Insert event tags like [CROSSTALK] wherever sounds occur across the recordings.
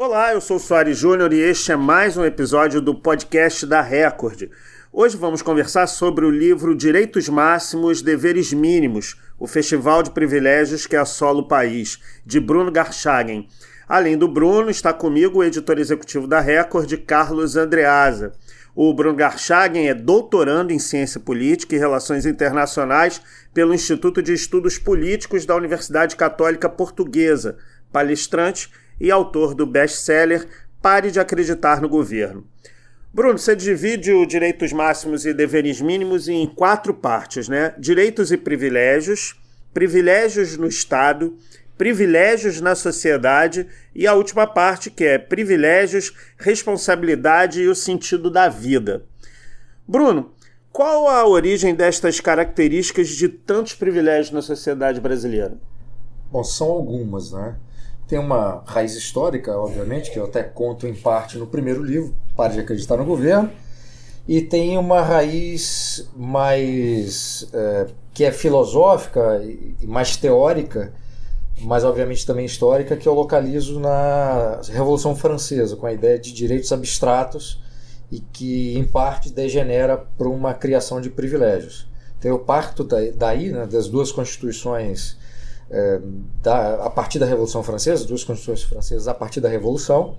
Olá, eu sou o Soares Júnior e este é mais um episódio do podcast da Record. Hoje vamos conversar sobre o livro Direitos Máximos, Deveres Mínimos, o Festival de Privilégios que assola o país, de Bruno Garchagen. Além do Bruno, está comigo o editor executivo da Record, Carlos Andreasa. O Bruno Garchagen é doutorando em Ciência Política e Relações Internacionais pelo Instituto de Estudos Políticos da Universidade Católica Portuguesa, palestrante e autor do best-seller Pare de Acreditar no Governo. Bruno, você divide o direitos máximos e deveres mínimos em quatro partes, né? Direitos e privilégios, privilégios no Estado, privilégios na sociedade e a última parte que é privilégios, responsabilidade e o sentido da vida. Bruno, qual a origem destas características de tantos privilégios na sociedade brasileira? Bom, são algumas, né? Tem uma raiz histórica, obviamente, que eu até conto em parte no primeiro livro, Pare de Acreditar no Governo, e tem uma raiz mais. É, que é filosófica e mais teórica, mas obviamente também histórica, que eu localizo na Revolução Francesa, com a ideia de direitos abstratos e que, em parte, degenera para uma criação de privilégios. Então eu parto daí, né, das duas constituições é, da, a partir da Revolução Francesa, duas constituições francesas a partir da Revolução,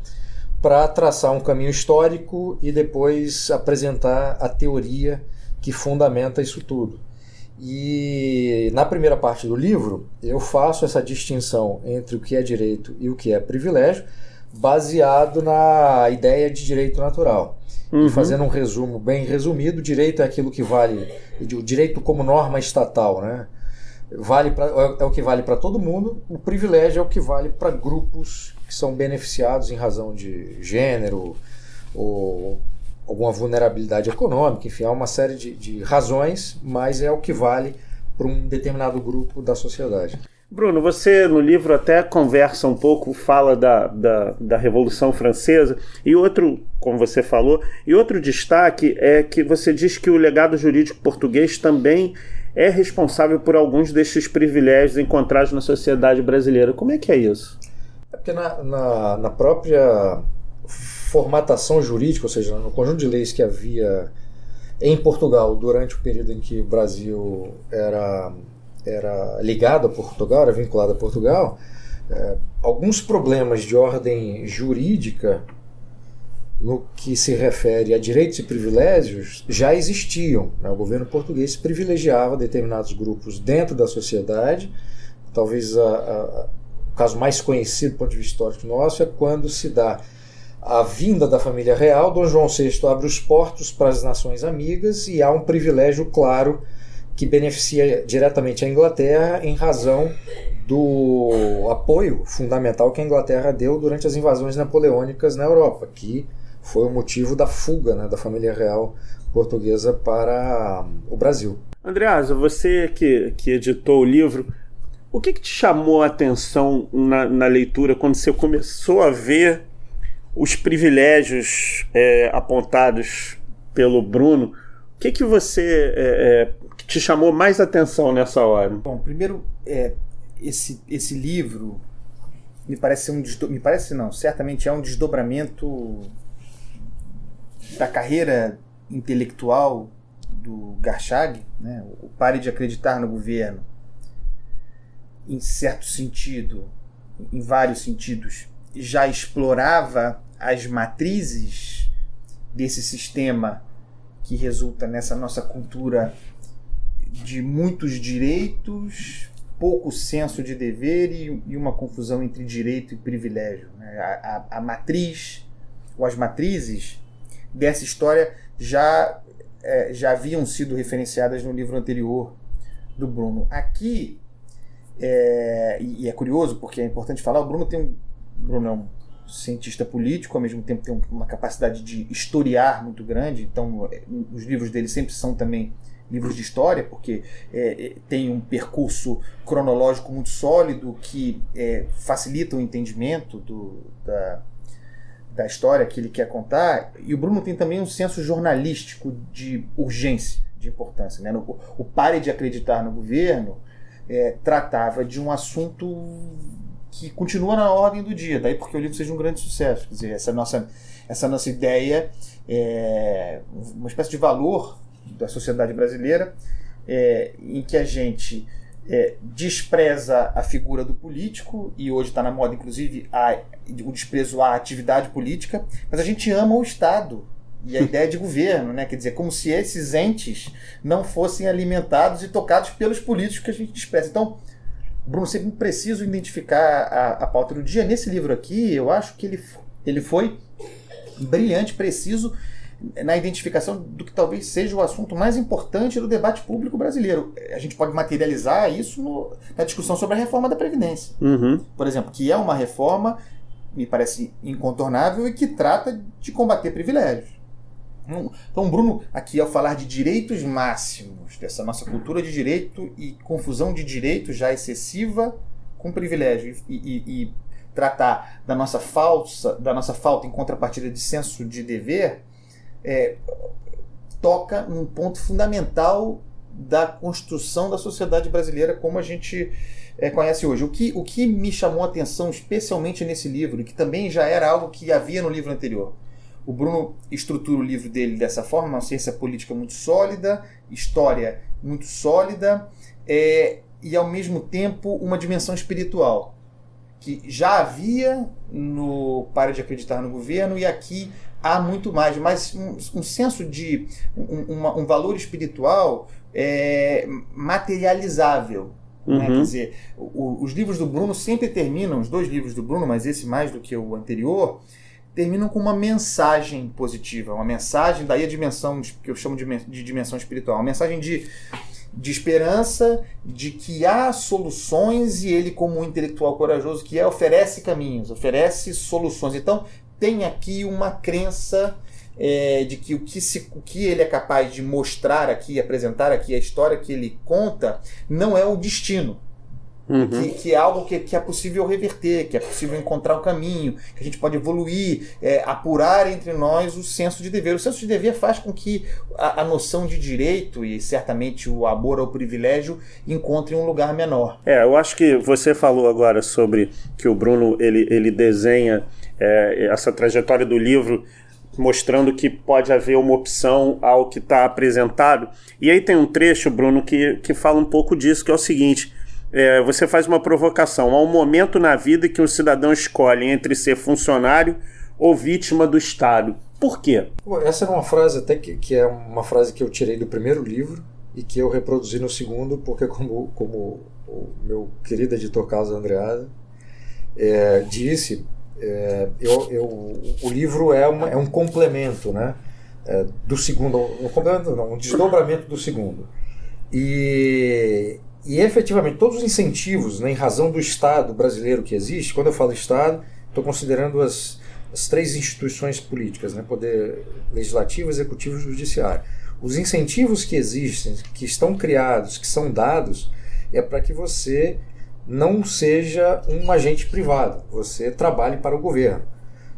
para traçar um caminho histórico e depois apresentar a teoria que fundamenta isso tudo. E na primeira parte do livro, eu faço essa distinção entre o que é direito e o que é privilégio, baseado na ideia de direito natural. Uhum. E fazendo um resumo bem resumido, direito é aquilo que vale, o direito como norma estatal, né? Vale pra, é, é o que vale para todo mundo, o privilégio é o que vale para grupos que são beneficiados em razão de gênero ou alguma vulnerabilidade econômica, enfim, há uma série de, de razões, mas é o que vale para um determinado grupo da sociedade. Bruno, você no livro até conversa um pouco, fala da, da, da, Revolução Francesa, e outro, como você falou, e outro destaque é que você diz que o legado jurídico português também é responsável por alguns destes privilégios encontrados na sociedade brasileira. Como é que é isso? É porque na, na, na própria formatação jurídica, ou seja, no conjunto de leis que havia em Portugal durante o período em que o Brasil era, era ligado a Portugal, era vinculado a Portugal, é, alguns problemas de ordem jurídica no que se refere a direitos e privilégios já existiam. Né? O governo português privilegiava determinados grupos dentro da sociedade. Talvez a, a, o caso mais conhecido do ponto de vista histórico nosso é quando se dá a vinda da família real. Dom João VI abre os portos para as nações amigas e há um privilégio claro que beneficia diretamente a Inglaterra em razão do apoio fundamental que a Inglaterra deu durante as invasões napoleônicas na Europa, que foi o motivo da fuga né, da família real portuguesa para o Brasil. Andreasa, você que, que editou o livro, o que, que te chamou a atenção na, na, leitura quando você começou a ver os privilégios é, apontados pelo Bruno? O que, que você é, é, te chamou mais atenção nessa hora? Bom, primeiro, é, esse, esse livro me parece ser um me parece não, certamente é um desdobramento da carreira intelectual do Garchag, né, o pare de acreditar no governo, em certo sentido, em vários sentidos, já explorava as matrizes desse sistema que resulta nessa nossa cultura de muitos direitos, pouco senso de dever e, e uma confusão entre direito e privilégio. Né? A, a, a matriz, ou as matrizes, dessa história já, é, já haviam sido referenciadas no livro anterior do Bruno. Aqui, é, e é curioso porque é importante falar, o Bruno tem um. Bruno é um cientista político, ao mesmo tempo tem uma capacidade de historiar muito grande, então é, os livros dele sempre são também livros de história, porque é, é, tem um percurso cronológico muito sólido que é, facilita o entendimento do, da, da história que ele quer contar. E o Bruno tem também um senso jornalístico de urgência, de importância. Né? No, o Pare de Acreditar no Governo é, tratava de um assunto que continua na ordem do dia, daí porque o livro seja um grande sucesso. Quer dizer, essa nossa, essa nossa ideia é uma espécie de valor da sociedade brasileira é, em que a gente é, despreza a figura do político, e hoje está na moda, inclusive, a, o desprezo à atividade política, mas a gente ama o Estado e a [LAUGHS] ideia de governo, né? quer dizer, como se esses entes não fossem alimentados e tocados pelos políticos que a gente despreza. Então, Bruno, sempre preciso identificar a, a pauta do dia. Nesse livro aqui, eu acho que ele, ele foi brilhante, preciso na identificação do que talvez seja o assunto mais importante do debate público brasileiro. A gente pode materializar isso no, na discussão sobre a reforma da Previdência. Uhum. Por exemplo, que é uma reforma, me parece incontornável e que trata de combater privilégios. Então, Bruno, aqui ao falar de direitos máximos, dessa nossa cultura de direito e confusão de direito já excessiva com privilégio e, e, e tratar da nossa falsa, da nossa falta em contrapartida de senso de dever, é, toca num ponto fundamental da construção da sociedade brasileira como a gente é, conhece hoje. O que, o que me chamou a atenção, especialmente nesse livro, que também já era algo que havia no livro anterior, o Bruno estrutura o livro dele dessa forma, uma ciência política muito sólida, história muito sólida, é, e ao mesmo tempo uma dimensão espiritual que já havia no Para de Acreditar no Governo e aqui há muito mais, mas um, um senso de um, uma, um valor espiritual é, materializável. Né? Uhum. Né? Quer dizer, o, os livros do Bruno sempre terminam, os dois livros do Bruno, mas esse mais do que o anterior, terminam com uma mensagem positiva, uma mensagem, daí a dimensão que eu chamo de, de dimensão espiritual, uma mensagem de, de esperança, de que há soluções e ele, como um intelectual corajoso que é, oferece caminhos, oferece soluções. Então, tem aqui uma crença é, de que o que, se, o que ele é capaz de mostrar aqui, apresentar aqui, a história que ele conta, não é o destino Uhum. Que, que, é algo que, que, é possível reverter, que é possível encontrar o um caminho, que a gente pode evoluir, é, apurar entre nós o senso de dever. O senso de dever faz com que a, a, noção de direito e certamente o amor ao privilégio encontre um lugar menor. É, eu acho que você falou agora sobre que o Bruno ele, ele desenha é, essa trajetória do livro mostrando que pode haver uma opção ao que está apresentado. E aí tem um trecho, Bruno, que, que fala um pouco disso, que é o seguinte é, você faz uma provocação. Há um momento na vida que um cidadão escolhe entre ser funcionário ou vítima do Estado. Por quê? Essa era uma frase até que, que é uma frase que eu tirei do primeiro livro e que eu reproduzi no segundo, porque como, como o meu querido editor Carlos Andreada é, disse, é, eu, eu, o livro é, uma, é um complemento né, é, do segundo, um complemento não, um desdobramento do segundo. E, e efetivamente, todos os incentivos, né, em razão do Estado brasileiro que existe, quando eu falo Estado, estou considerando as, as três instituições políticas, né, poder legislativo, executivo e judiciário. Os incentivos que existem, que estão criados, que são dados, é para que você não seja um agente privado, você trabalhe para o governo.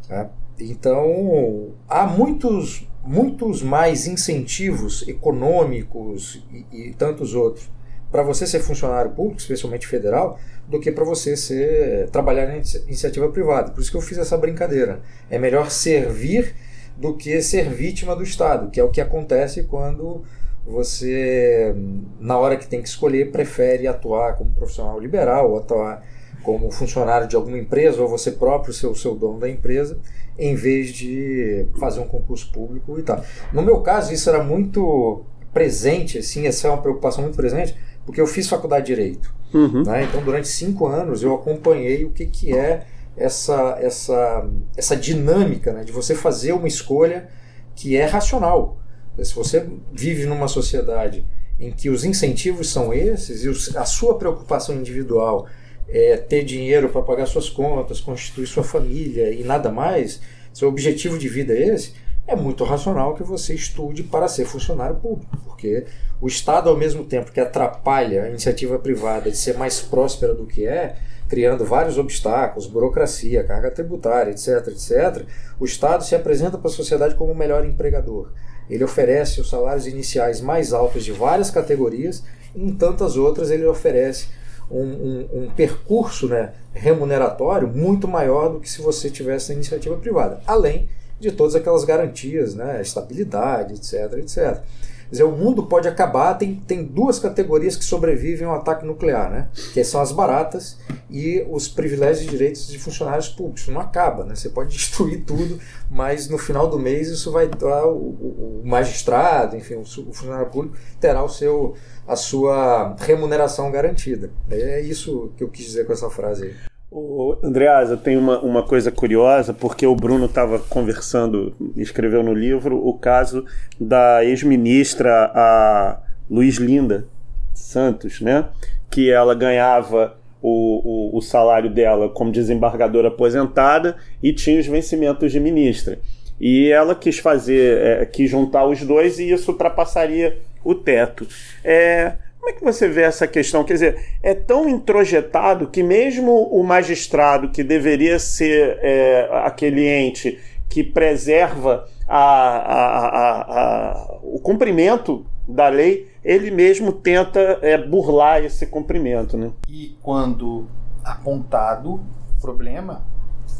Né? Então, há muitos, muitos mais incentivos econômicos e, e tantos outros para você ser funcionário público, especialmente federal, do que para você ser trabalhar na iniciativa privada. Por isso que eu fiz essa brincadeira. É melhor servir do que ser vítima do Estado, que é o que acontece quando você, na hora que tem que escolher, prefere atuar como profissional liberal, ou atuar como funcionário de alguma empresa, ou você próprio ser o seu dono da empresa, em vez de fazer um concurso público e tal. No meu caso, isso era muito presente, assim, essa é uma preocupação muito presente, porque eu fiz faculdade de Direito. Uhum. Né? Então, durante cinco anos, eu acompanhei o que, que é essa, essa, essa dinâmica né? de você fazer uma escolha que é racional. Se você vive numa sociedade em que os incentivos são esses e a sua preocupação individual é ter dinheiro para pagar suas contas, constituir sua família e nada mais, seu objetivo de vida é esse, é muito racional que você estude para ser funcionário público, porque o Estado, ao mesmo tempo que atrapalha a iniciativa privada de ser mais próspera do que é, criando vários obstáculos, burocracia, carga tributária, etc, etc, o Estado se apresenta para a sociedade como o melhor empregador. Ele oferece os salários iniciais mais altos de várias categorias, em tantas outras ele oferece um, um, um, percurso né, remuneratório muito maior do que se você tivesse a iniciativa privada, além de todas aquelas garantias, né, estabilidade, etc, etc. Dizer, o mundo pode acabar, tem, tem duas categorias que sobrevivem ao ataque nuclear, né? que são as baratas e os privilégios e direitos de funcionários públicos. Não acaba, né? você pode [LAUGHS] destruir tudo, mas no final do mês isso vai dar o, o, o magistrado, enfim, o, o funcionário público terá o seu, a sua remuneração garantida. É isso que eu quis dizer com essa frase aí. O Andreasa, tem uma, uma coisa curiosa, porque o Bruno estava conversando, escreveu no livro, o caso da ex-ministra a Luiz Linda Santos, né? Que ela ganhava o, o, o, salário dela como desembargadora aposentada e tinha os vencimentos de ministra. E ela quis fazer, é, quis juntar os dois e isso ultrapassaria o teto. É, como é que você vê essa questão? Quer dizer, é tão introjetado que mesmo o magistrado, que deveria ser é, aquele ente que preserva a, a, a, o cumprimento da lei, ele mesmo tenta é, burlar esse cumprimento. Né? E quando apontado o problema,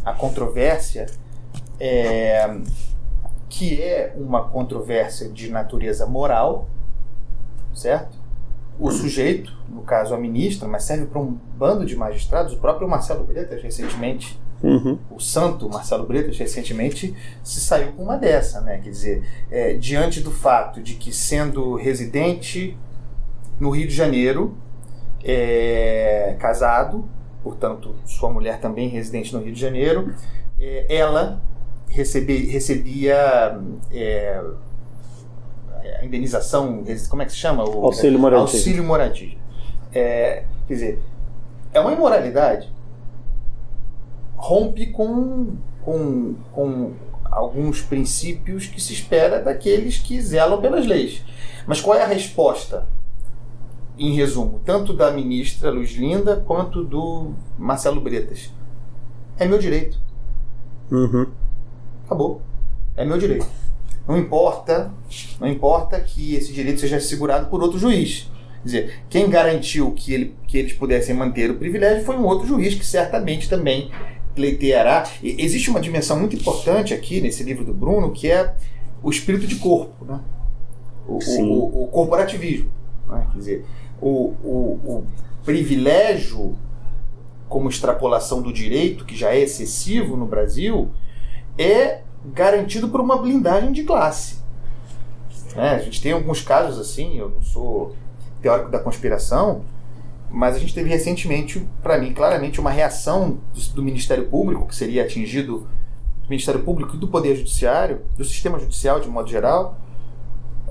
a controvérsia, é, que é uma controvérsia de natureza moral, certo? O sujeito, no caso a ministra, mas serve para um bando de magistrados, o próprio Marcelo Bretas recentemente, uhum. o santo Marcelo Bretas recentemente se saiu com uma dessa, né? Quer dizer, é, diante do fato de que sendo residente no Rio de Janeiro, é, casado, portanto sua mulher também residente no Rio de Janeiro, é, ela recebe, recebia é, a indenização, como é que se chama? O, auxílio moradia. Auxílio moradia. É, quer dizer, é uma imoralidade. Rompe com, com, com alguns princípios que se espera daqueles que zelam pelas leis. Mas qual é a resposta? Em resumo, tanto da ministra Luiz Linda quanto do Marcelo Bretas. É meu direito. Uhum. Acabou. É meu direito. Não importa, não importa que esse direito seja assegurado por outro juiz. Quer dizer, quem garantiu que, ele, que eles pudessem manter o privilégio foi um outro juiz que certamente também pleiteará. E existe uma dimensão muito importante aqui nesse livro do Bruno, que é o espírito de corpo, né? o, o, o, corporativismo. Né? Quer dizer, o, o privilégio como extrapolação do direito, que já é excessivo no Brasil, é garantido por uma blindagem de classe. É, a gente tem alguns casos assim, eu não sou teórico da conspiração, mas a gente teve recentemente, para mim, claramente uma reação do, do, Ministério Público, que seria atingido do Ministério Público e do Poder Judiciário, do sistema judicial de modo geral,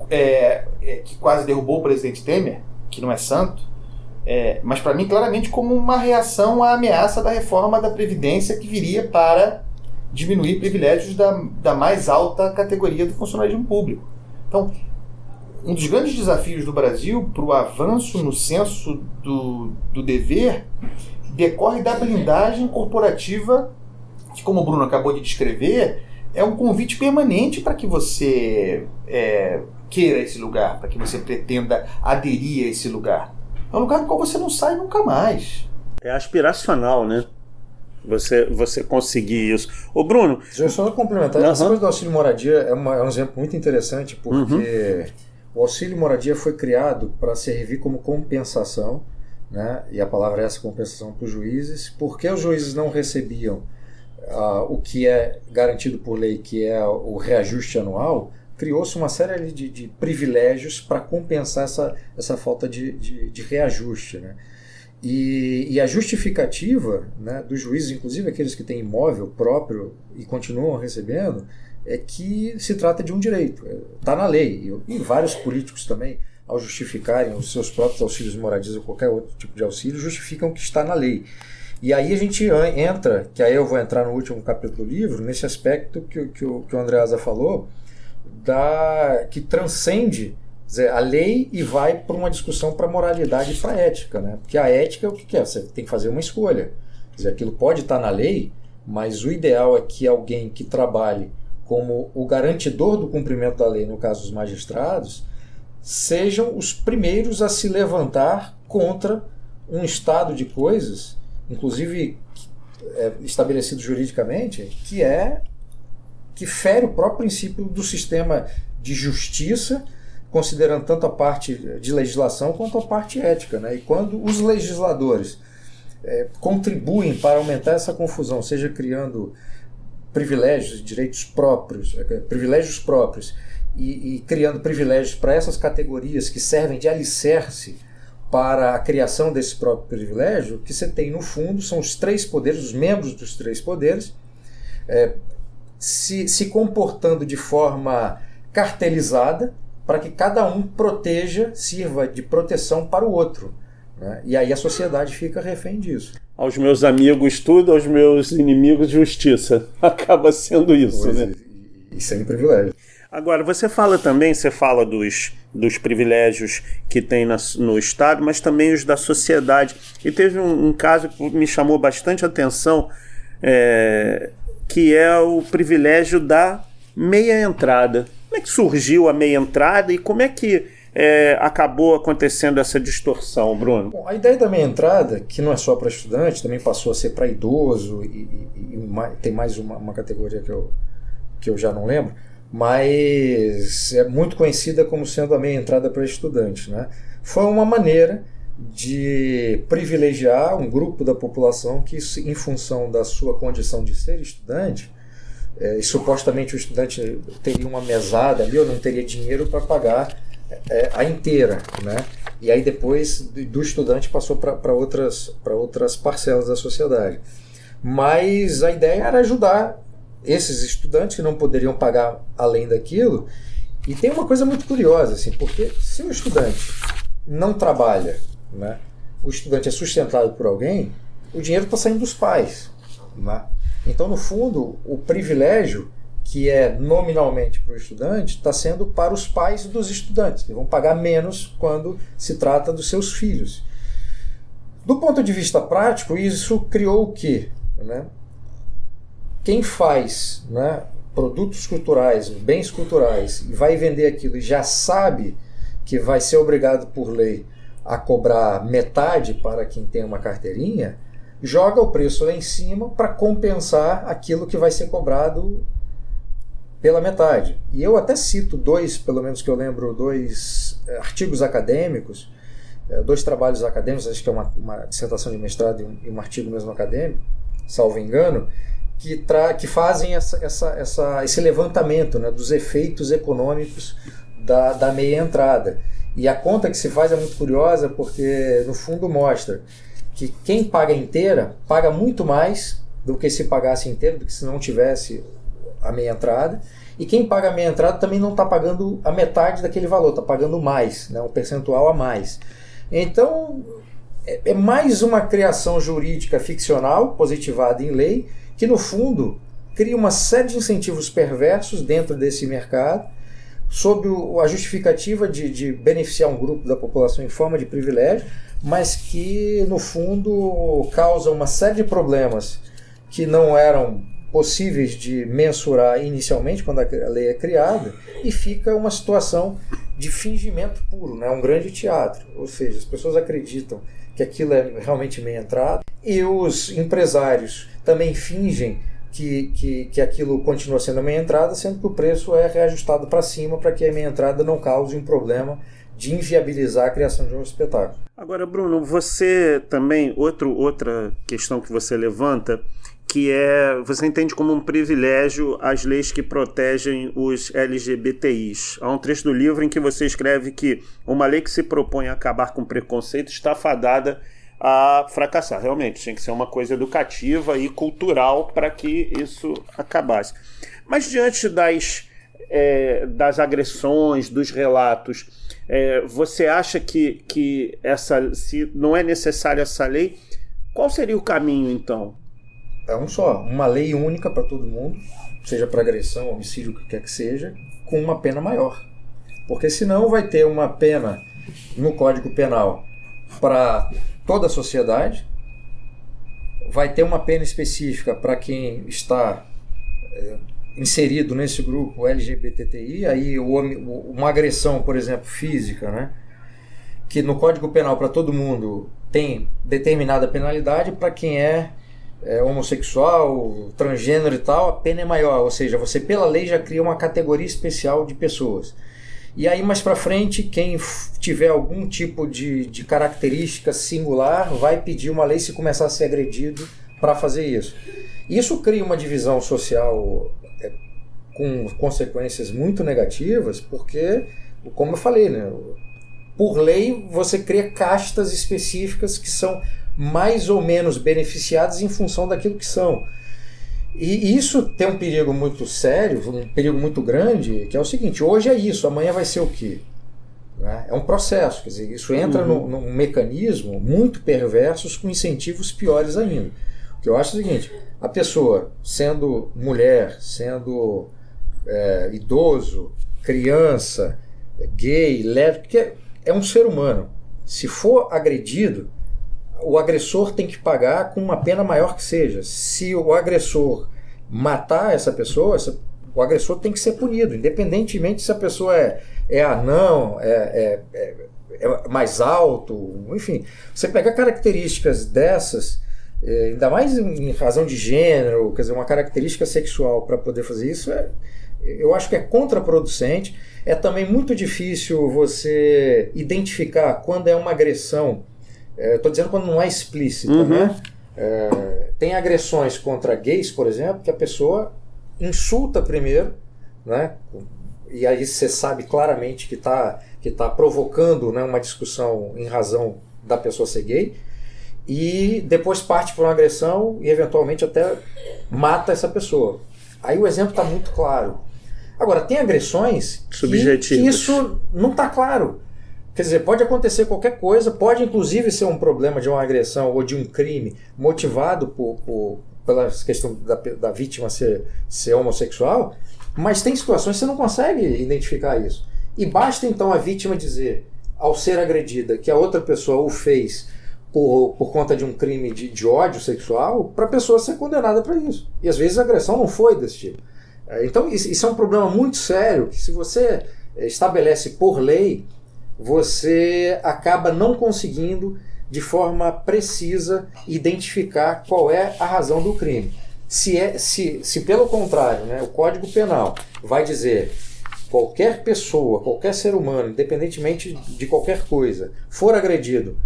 é, é, que quase derrubou o presidente Temer, que não é santo, é, mas para mim claramente como uma reação à ameaça da reforma da Previdência que viria para diminuir privilégios da, da mais alta categoria do funcionalismo público. Então, um dos grandes desafios do Brasil para o avanço no senso do, do dever decorre da blindagem corporativa, que, como o Bruno acabou de descrever, é um convite permanente para que você é, queira esse lugar, para que você pretenda aderir a esse lugar. É um lugar do qual você não sai nunca mais. É aspiracional, né? Você, você conseguir isso. Ô, Bruno. Deixa eu só complementar. Uhum. Essa coisa do auxílio moradia é, uma, é um exemplo muito interessante, porque uhum. o auxílio moradia foi criado para servir como compensação, né? e a palavra é essa compensação para os juízes, porque os juízes não recebiam uh, o que é garantido por lei, que é o reajuste anual, criou-se uma série de, de privilégios para compensar essa, essa falta de, de, de reajuste. Né? E, e, a justificativa né, dos juízes, inclusive aqueles que têm imóvel próprio e continuam recebendo, é que se trata de um direito, está na lei. E, e, vários políticos também, ao justificarem os seus próprios auxílios moradias ou qualquer outro tipo de auxílio, justificam que está na lei. E aí a gente entra, que aí eu vou entrar no último capítulo do livro, nesse aspecto que, que, o, que o Andreasa falou, da, que transcende dizer, a lei e vai para uma discussão para moralidade e para ética, né? Porque a ética o que é? Você tem que fazer uma escolha. Quer dizer, aquilo pode estar tá na lei, mas o ideal é que alguém que trabalhe como o garantidor do cumprimento da lei, no caso os magistrados, sejam os primeiros a se levantar contra um estado de coisas, inclusive é, estabelecido juridicamente, que é que fere o próprio princípio do sistema de justiça, considerando tanto a parte de legislação quanto a parte ética. Né? E quando os legisladores é, contribuem para aumentar essa confusão, seja criando privilégios, direitos próprios, é, privilégios próprios, e, e criando privilégios para essas categorias que servem de alicerce para a criação desse próprio privilégio, que você tem no fundo são os três poderes, os membros dos três poderes, é, se, se comportando de forma cartelizada para que cada um proteja, sirva de proteção para o outro. Né? E aí a sociedade fica refém disso. Aos meus amigos tudo, aos meus inimigos justiça. [LAUGHS] Acaba sendo isso, pois né? E, e sem privilégio. Agora, você fala também, você fala dos, dos privilégios que tem na, no Estado, mas também os da sociedade. E teve um, um caso que me chamou bastante atenção, é, que é o privilégio da meia entrada. Como é que surgiu a meia entrada e como é que é, acabou acontecendo essa distorção, Bruno? Bom, a ideia da meia entrada, que não é só para estudante, também passou a ser para idoso e, e, e, tem mais uma, uma categoria que eu, que eu já não lembro mas é muito conhecida como sendo a meia entrada para estudante. Né? Foi uma maneira de privilegiar um grupo da população que, em função da sua condição de ser estudante, é, e supostamente o estudante teria uma mesada ali ou não teria dinheiro para pagar é, a inteira, né? E aí depois do estudante passou para outras, outras parcelas da sociedade. Mas a ideia era ajudar esses estudantes que não poderiam pagar além daquilo. E tem uma coisa muito curiosa, assim, porque se o estudante não trabalha, né, o estudante é sustentado por alguém, o dinheiro está saindo dos pais. Né? Então, no fundo, o privilégio que é nominalmente para o estudante está sendo para os pais dos estudantes, que vão pagar menos quando se trata dos seus filhos. Do ponto de vista prático, isso criou o quê? Né? quem faz né, produtos culturais, bens culturais, e vai vender aquilo e já sabe que vai ser obrigado por lei a cobrar metade para quem tem uma carteirinha, joga o preço lá em cima para compensar aquilo que vai ser cobrado pela metade. E eu até cito dois, pelo menos que eu lembro, dois eh, artigos acadêmicos, eh, dois trabalhos acadêmicos, acho que é uma, uma dissertação de mestrado e um, e um artigo mesmo acadêmico, salvo engano, que, tra que fazem essa, essa, essa, esse levantamento né, dos efeitos econômicos da, da meia entrada. E a conta que se faz é muito curiosa porque, no fundo, mostra que quem paga inteira paga muito mais do que se pagasse inteiro, do que se não tivesse a meia entrada. E quem paga a meia entrada também não está pagando a metade daquele valor, está pagando mais, né, um percentual a mais. Então, é, é mais uma criação jurídica ficcional, positivada em lei, que no fundo cria uma série de incentivos perversos dentro desse mercado, sob a justificativa de, de beneficiar um grupo da população em forma de privilégio, mas que no fundo causa uma série de problemas que não eram possíveis de mensurar inicialmente quando a lei é criada e fica uma situação de fingimento puro, né? um grande teatro. Ou seja, as pessoas acreditam que aquilo é realmente meia entrada e os empresários também fingem que, que, que aquilo continua sendo meia entrada, sendo que o preço é reajustado para cima para que a meia entrada não cause um problema de inviabilizar a criação de um espetáculo. Agora, Bruno, você também, outro, outra questão que você levanta, que é, você entende como um privilégio as leis que protegem os LGBTIs. Há um trecho do livro em que você escreve que uma lei que se propõe a acabar com preconceito está fadada a fracassar. Realmente, tinha que ser uma coisa educativa e cultural para que isso acabasse. Mas diante das, é, das agressões, dos relatos, é, você acha que, que essa, se não é necessária essa lei, qual seria o caminho então? É um só, uma lei única para todo mundo, seja para agressão, homicídio, o que quer que seja, com uma pena maior. Porque senão vai ter uma pena no Código Penal para toda a sociedade, vai ter uma pena específica para quem está é, inserido nesse grupo LGBTI, aí uma agressão, por exemplo, física, né? que no Código Penal para todo mundo tem determinada penalidade para quem é, é, homossexual, transgênero e tal, a pena é maior. Ou seja, você pela lei já cria uma categoria especial de pessoas. E aí mais para frente, quem tiver algum tipo de, de característica singular vai pedir uma lei se começar a ser agredido para fazer isso. Isso cria uma divisão social com consequências muito negativas, porque, como eu falei, né, por lei você cria castas específicas que são mais ou menos beneficiadas em função daquilo que são. E isso tem um perigo muito sério, um perigo muito grande, que é o seguinte: hoje é isso, amanhã vai ser o quê? Né? É um processo, quer dizer, isso entra uhum. num, num mecanismo muito perverso com incentivos piores ainda. O que eu acho é o seguinte: a pessoa, sendo mulher, sendo é, idoso, criança, gay, lésbica, é, é um ser humano. Se for agredido, o agressor tem que pagar com uma pena maior que seja. Se o agressor matar essa pessoa, essa, o agressor tem que ser punido, independentemente se a pessoa é, é anão, é, é, é, é mais alto, enfim. Você pega características dessas, é, ainda mais em razão de gênero, quer dizer, uma característica sexual para poder fazer isso, é, eu acho que é contraproducente. É também muito difícil você identificar quando é uma agressão Estou é, dizendo quando não é explícita, uhum. né? É, tem agressões contra gays, por exemplo, que a pessoa insulta primeiro, né? E aí você sabe claramente que está que tá provocando né, uma discussão em razão da pessoa ser gay. E depois parte para uma agressão e eventualmente até mata essa pessoa. Aí o exemplo está muito claro. Agora, tem agressões que, que isso não está claro. Quer dizer, pode acontecer qualquer coisa, pode inclusive ser um problema de uma agressão ou de um crime motivado por, por pela questão da, da vítima ser, ser homossexual, mas tem situações que você não consegue identificar isso. E basta então a vítima dizer, ao ser agredida, que a outra pessoa o fez por, por conta de um crime de, de ódio sexual, para a pessoa ser condenada para isso. E às vezes a agressão não foi desse tipo. É, então isso é um problema muito sério, que se você estabelece por lei você acaba não conseguindo de forma precisa identificar qual é a razão do crime. Se, é, se, se pelo contrário, né, o Código Penal vai dizer qualquer pessoa, qualquer ser humano, independentemente de qualquer coisa, for agredido,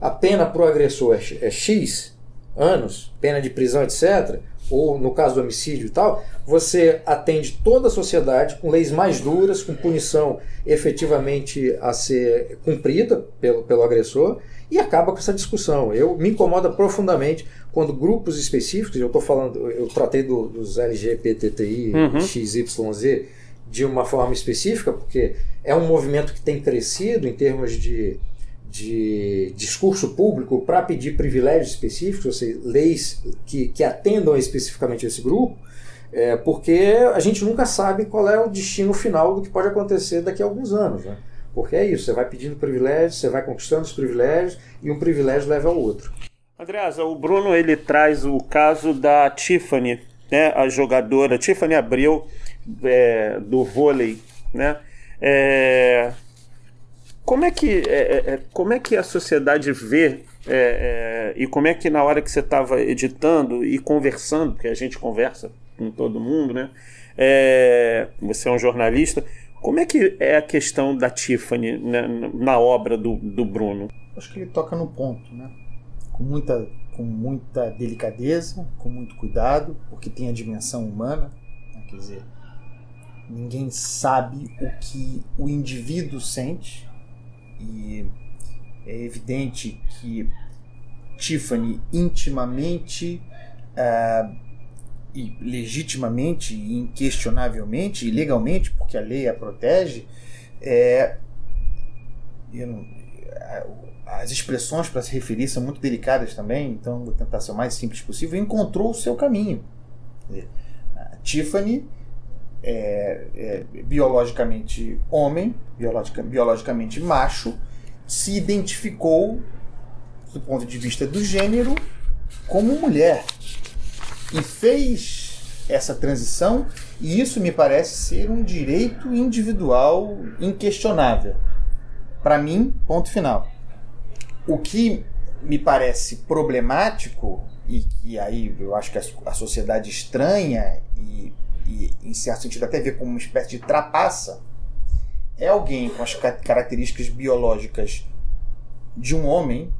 a pena para o agressor é, é X anos, pena de prisão, etc., ou no caso do homicídio e tal, você atende toda a sociedade com leis mais duras, com punição efetivamente a ser cumprida pelo, pelo agressor e acaba com essa discussão. Eu me incomoda profundamente quando grupos específicos, eu estou falando, eu tratei do, dos LGBTI, uhum. XYZ de uma forma específica, porque é um movimento que tem crescido em termos de de discurso público para pedir privilégios específicos, ou seja, leis que, que atendam especificamente esse grupo, é, porque a gente nunca sabe qual é o destino final do que pode acontecer daqui a alguns anos. Né? Porque é isso, você vai pedindo privilégios, você vai conquistando os privilégios e um privilégio leva ao outro. Andreasa, o Bruno ele traz o caso da Tiffany, né, a jogadora Tiffany Abreu é, do vôlei, né? É, como é que, é, é, é, como é que a sociedade vê é, é e como é que na hora que você estava editando e conversando, porque a gente conversa com todo mundo, né? É, você é um jornalista. Como é que é a questão da Tiffany né, na obra do, do Bruno? Acho que ele toca no ponto, né? Com muita, com muita delicadeza, com muito cuidado, porque tem a dimensão humana. Né? Quer dizer, ninguém sabe o que o indivíduo sente e é evidente que Tiffany intimamente uh, e legitimamente, e inquestionavelmente e legalmente, porque a lei a protege, é, não, as expressões para se referir são muito delicadas também, então vou tentar ser o mais simples possível, encontrou o seu caminho. Tiffany é, é, biologicamente homem, biologica, biologicamente macho, se identificou, do ponto de vista do gênero, como mulher. E fez essa transição, e isso me parece ser um direito individual inquestionável. Para mim, ponto final. O que me parece problemático, e, e aí eu acho que a, a sociedade estranha, e, e em certo sentido até vê como uma espécie de trapaça, é alguém com as características biológicas de um homem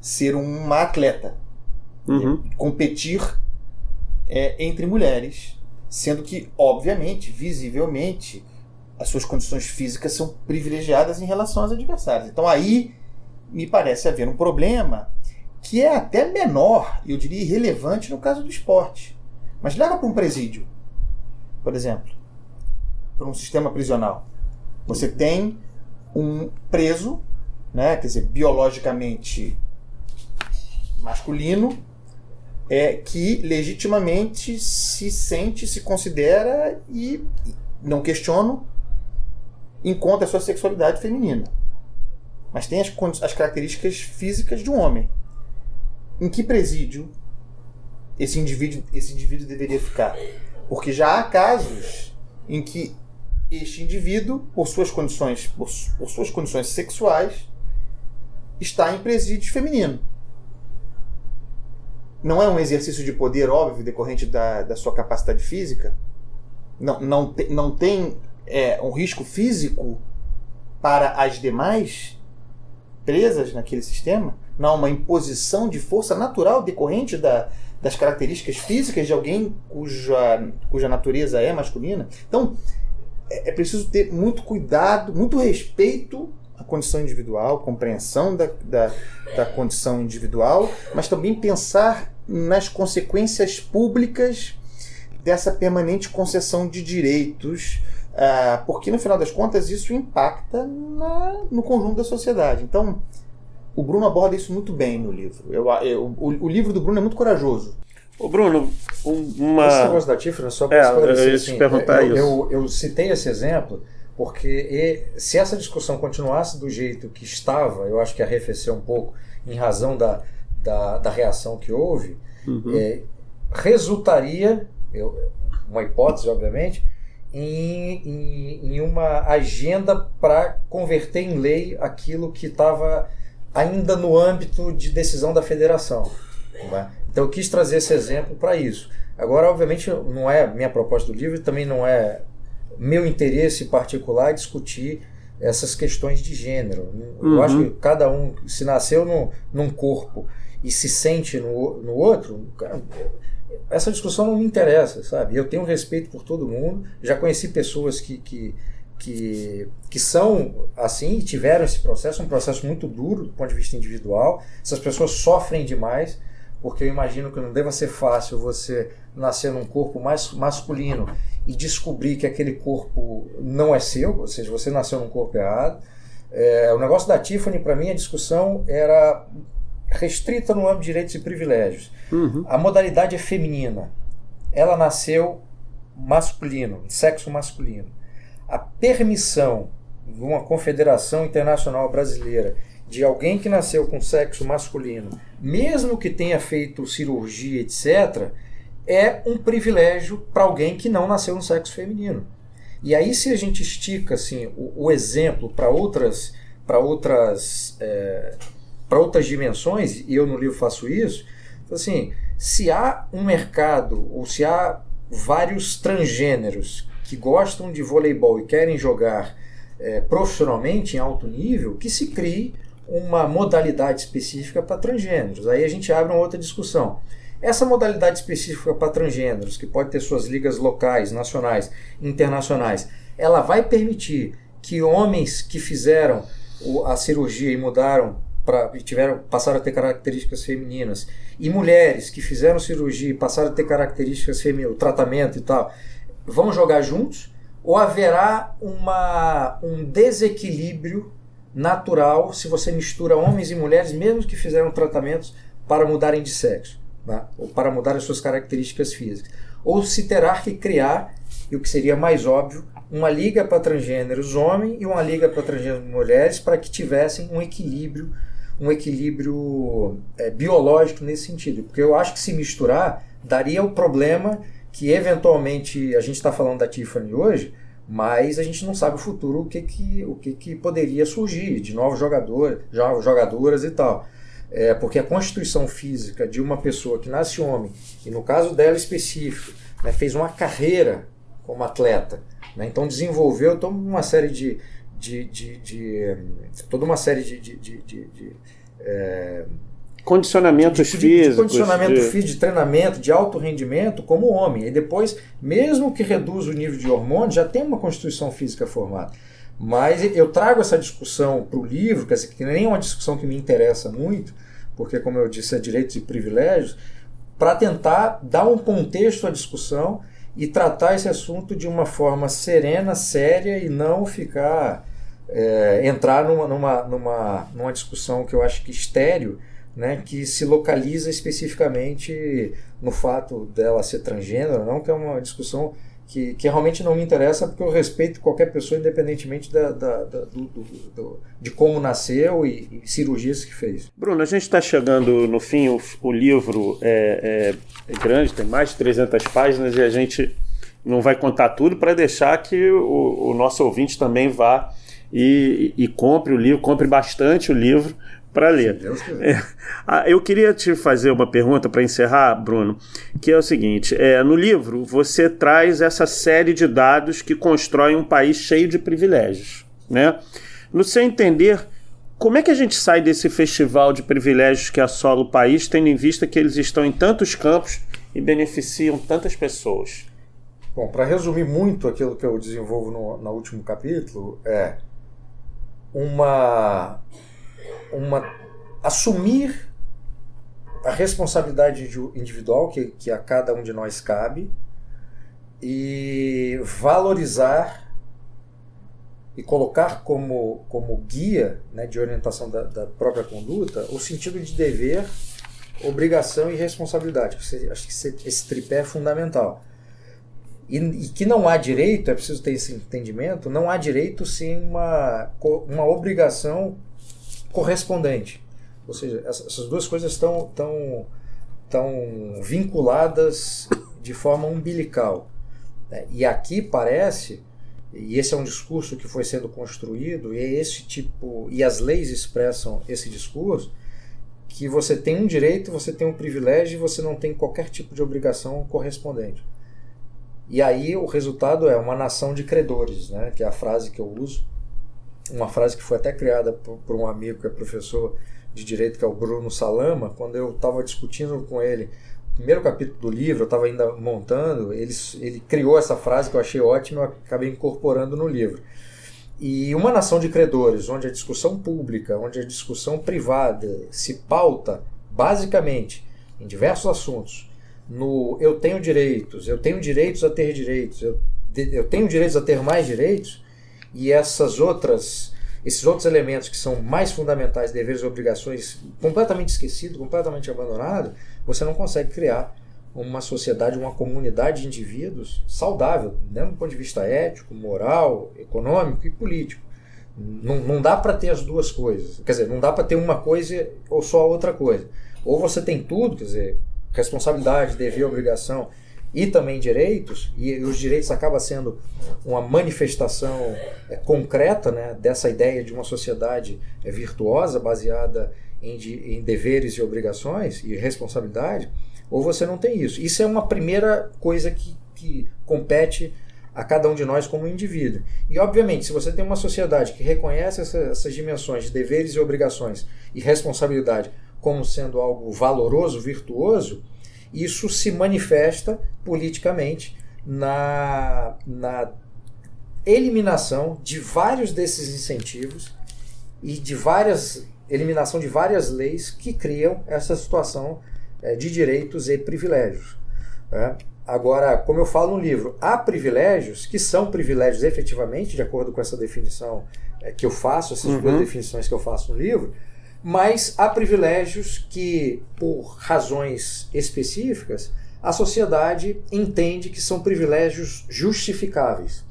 ser uma atleta. Uhum. Competir é, entre mulheres, sendo que, obviamente, visivelmente, as suas condições físicas são privilegiadas em relação às adversárias. Então aí me parece haver um problema que é até menor, eu diria irrelevante no caso do esporte. Mas leva para um presídio, por exemplo, para um sistema prisional. Você tem um preso, né, quer dizer, biologicamente masculino, é, que legitimamente se sente, se considera e, não questiono, encontra a sua sexualidade feminina. Mas tem as, as características físicas de um homem. Em que presídio esse indivíduo, esse indivíduo deveria ficar? Porque já há casos em que este indivíduo, por suas condições, por, por suas condições sexuais, está em presídio feminino não é um exercício de poder óbvio decorrente da, da sua capacidade física? Não, não, te, não tem é, um risco físico para as demais presas naquele sistema? Não, uma imposição de força natural decorrente da, das características físicas de alguém cuja, cuja natureza é masculina? Então, é, é preciso ter muito cuidado, muito respeito a condição individual, compreensão da, da, da condição individual, mas também pensar nas consequências públicas dessa permanente concessão de direitos, uh, porque no final das contas isso impacta na, no conjunto da sociedade. Então, o Bruno aborda isso muito bem no livro. Eu, eu, o, o livro do Bruno é muito corajoso. Ô Bruno, uma. Esse negócio da Tifra, só para é, esclarecer. Eu assim, te perguntar eu, isso. Eu, eu, citei esse exemplo porque se essa discussão continuasse do jeito que estava, eu acho que arrefeceu um pouco em razão da, da, da reação que houve, Uhum. é, resultaria, eu, uma hipótese, obviamente, em, em, em uma agenda para converter em lei aquilo que estava ainda no âmbito de decisão da federação. É? Então eu quis trazer esse exemplo para isso. Agora, obviamente, não é minha proposta do livro, também não é meu interesse particular discutir essas questões de gênero. Eu Uhum. acho que cada um, se nasceu no, num corpo e se sente no, no outro, cara, essa discussão não me interessa, sabe? Eu tenho respeito por todo mundo, já conheci pessoas que, que, que, que são assim e tiveram esse processo, um processo muito duro do ponto de vista individual. Essas pessoas sofrem demais, porque eu imagino que não deva ser fácil você nascer num corpo mais masculino e descobrir que aquele corpo não é seu, ou seja, você nasceu num corpo errado. É, o negócio da Tiffany, para mim, a discussão era restrita no âmbito de direitos e privilégios. Uhum. A modalidade é feminina. Ela nasceu masculino, sexo masculino. A permissão de uma confederação internacional brasileira de alguém que nasceu com sexo masculino, mesmo que tenha feito cirurgia, etc., é um privilégio para alguém que não nasceu no sexo feminino. E aí, se a gente estica assim, o, o exemplo para outras, para outras, é, para outras dimensões, e eu no livro faço isso, assim, se há um mercado ou se há vários transgêneros que gostam de voleibol e querem jogar é, profissionalmente em alto nível, que se crie uma modalidade específica para transgêneros. Aí a gente abre uma outra discussão. Essa modalidade específica para transgêneros, que pode ter suas ligas locais, nacionais, internacionais, ela vai permitir que homens que fizeram a cirurgia e mudaram para tiveram passaram a ter características femininas e mulheres que fizeram cirurgia e passaram a ter características femininas, o tratamento e tal, vão jogar juntos ou haverá uma, um desequilíbrio natural se você mistura homens e mulheres, mesmo que fizeram tratamentos para mudarem de sexo, tá? ou para mudar as suas características físicas. Ou se terá que criar, e o que seria mais óbvio, uma liga para transgêneros homens e uma liga para transgêneros mulheres para que tivessem um equilíbrio, um equilíbrio é, biológico nesse sentido. Porque eu acho que se misturar daria o problema que eventualmente a gente está falando da Tiffany hoje, mas a gente não sabe o futuro o que que, o que, que poderia surgir de novos jogadores, jogadoras e tal. É, porque a constituição física de uma pessoa que nasce homem, e no caso dela específico, né, fez uma carreira como atleta, né, então desenvolveu toda uma série de. de, de, de toda uma série de, de é, condicionamentos de, físicos. De condicionamento de... físico, de treinamento, de alto rendimento, como homem. E depois, mesmo que reduza o nível de hormônio, já tem uma constituição física formada. Mas eu trago essa discussão para o livro, que nem é uma discussão que me interessa muito, porque, como eu disse, é direitos e privilégios, para tentar dar um contexto à discussão e tratar esse assunto de uma forma serena, séria e não ficar. É, entrar numa, numa, numa, numa discussão que eu acho que estéreo né, que se localiza especificamente no fato dela ser transgênero, não, que é uma discussão que, que realmente não me interessa, porque eu respeito qualquer pessoa, independentemente da, da, da do, do, do, de como nasceu e, e, cirurgias que fez. Bruno, a gente está chegando no fim, o, o livro é, é, é, grande, tem mais de 300 páginas e a gente não vai contar tudo para deixar que o, o, nosso ouvinte também vá e, e, compre o livro, compre bastante o livro, para ler. É, eu queria te fazer uma pergunta para encerrar, Bruno, que é o seguinte: é, no livro você traz essa série de dados que constroem um país cheio de privilégios. Né? No seu entender, como é que a gente sai desse festival de privilégios que assola o país, tendo em vista que eles estão em tantos campos e beneficiam tantas pessoas? Bom, para resumir muito aquilo que eu desenvolvo no, no último capítulo, é uma uma assumir a responsabilidade individual que, que a cada um de nós cabe e valorizar e colocar como, como guia né, de orientação da, da, própria conduta o sentido de dever, obrigação e responsabilidade. Acho que esse, esse tripé é fundamental. E, e, que não há direito, é preciso ter esse entendimento, não há direito sem uma, uma obrigação correspondente. Ou seja, essas duas coisas estão tão, tão vinculadas de forma umbilical. Né? E aqui parece, e esse é um discurso que foi sendo construído, e é esse tipo, e as leis expressam esse discurso, que você tem um direito, você tem um privilégio e você não tem qualquer tipo de obrigação correspondente. E aí o resultado é uma nação de credores, né? que é a frase que eu uso, uma frase que foi até criada por, por um amigo que é professor de direito, que é o Bruno Salama, quando eu estava discutindo com ele primeiro capítulo do livro, eu estava ainda montando, ele, ele criou essa frase que eu achei ótima, eu acabei incorporando no livro. E uma nação de credores, onde a discussão pública, onde a discussão privada se pauta basicamente em diversos assuntos, no eu tenho direitos, eu tenho direitos a ter direitos, eu, eu tenho direitos a ter mais direitos, e essas outras esses outros elementos que são mais fundamentais, deveres e obrigações, completamente esquecido, completamente abandonado, você não consegue criar uma sociedade, uma comunidade de indivíduos saudável, né, do ponto de vista ético, moral, econômico e político. Não, não dá para ter as duas coisas. Quer dizer, não dá para ter uma coisa ou só outra coisa. Ou você tem tudo, quer dizer, responsabilidade, dever, obrigação e também direitos, e os direitos acaba sendo uma manifestação é, concreta né, dessa ideia de uma sociedade é, virtuosa, baseada em, de, em deveres e obrigações e responsabilidade, ou você não tem isso. Isso é uma primeira coisa que, que compete a cada um de nós como indivíduo. E, obviamente, se você tem uma sociedade que reconhece essa, essas dimensões de deveres e obrigações e responsabilidade como sendo algo valoroso, virtuoso, isso se manifesta politicamente na, na eliminação de vários desses incentivos e de várias eliminação de várias leis que criam essa situação é, de direitos e privilégios. Né? Agora, como eu falo no livro, há privilégios que são privilégios efetivamente, de acordo com essa definição é, que eu faço, essas uhum. duas definições que eu faço no livro, mas há privilégios que, por razões específicas, a sociedade entende que são privilégios justificáveis.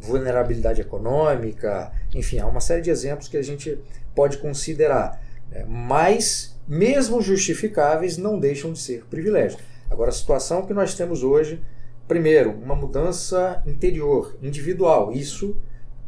Vulnerabilidade econômica, enfim, há uma série de exemplos que a gente pode considerar. Né? Mas, mesmo justificáveis, não deixam de ser privilégios. Agora, a situação que nós temos hoje, primeiro, uma mudança interior, individual. Isso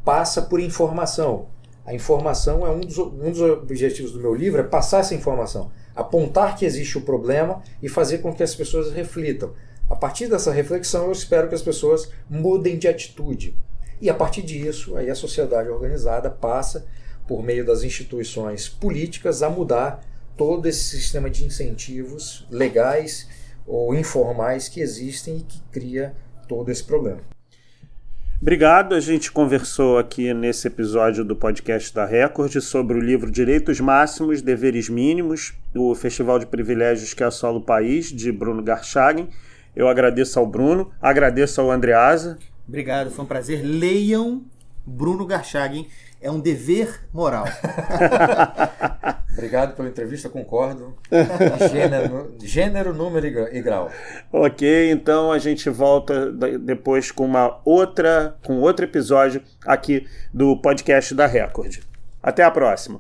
passa por informação A informação é um dos, um dos objetivos do meu livro, é passar essa informação, apontar que existe o problema e fazer com que as pessoas reflitam. A partir dessa reflexão, eu espero que as pessoas mudem de atitude. E a partir disso, aí a sociedade organizada passa, por meio das instituições políticas, a mudar todo esse sistema de incentivos legais ou informais que existem e que cria todo esse problema. Obrigado. A gente conversou aqui nesse episódio do podcast da Record sobre o livro Direitos Máximos, Deveres Mínimos, o Festival de Privilégios que assola o país, de Bruno Garchagen. Eu agradeço ao Bruno, agradeço ao Andreasa. Obrigado, foi um prazer. Leiam Bruno Garchagen, é um dever moral. [LAUGHS] Obrigado pela entrevista, concordo. Gênero, gênero, número e grau. Ok, então a gente volta depois com uma outra, com outro episódio aqui do podcast da Record. Até a próxima.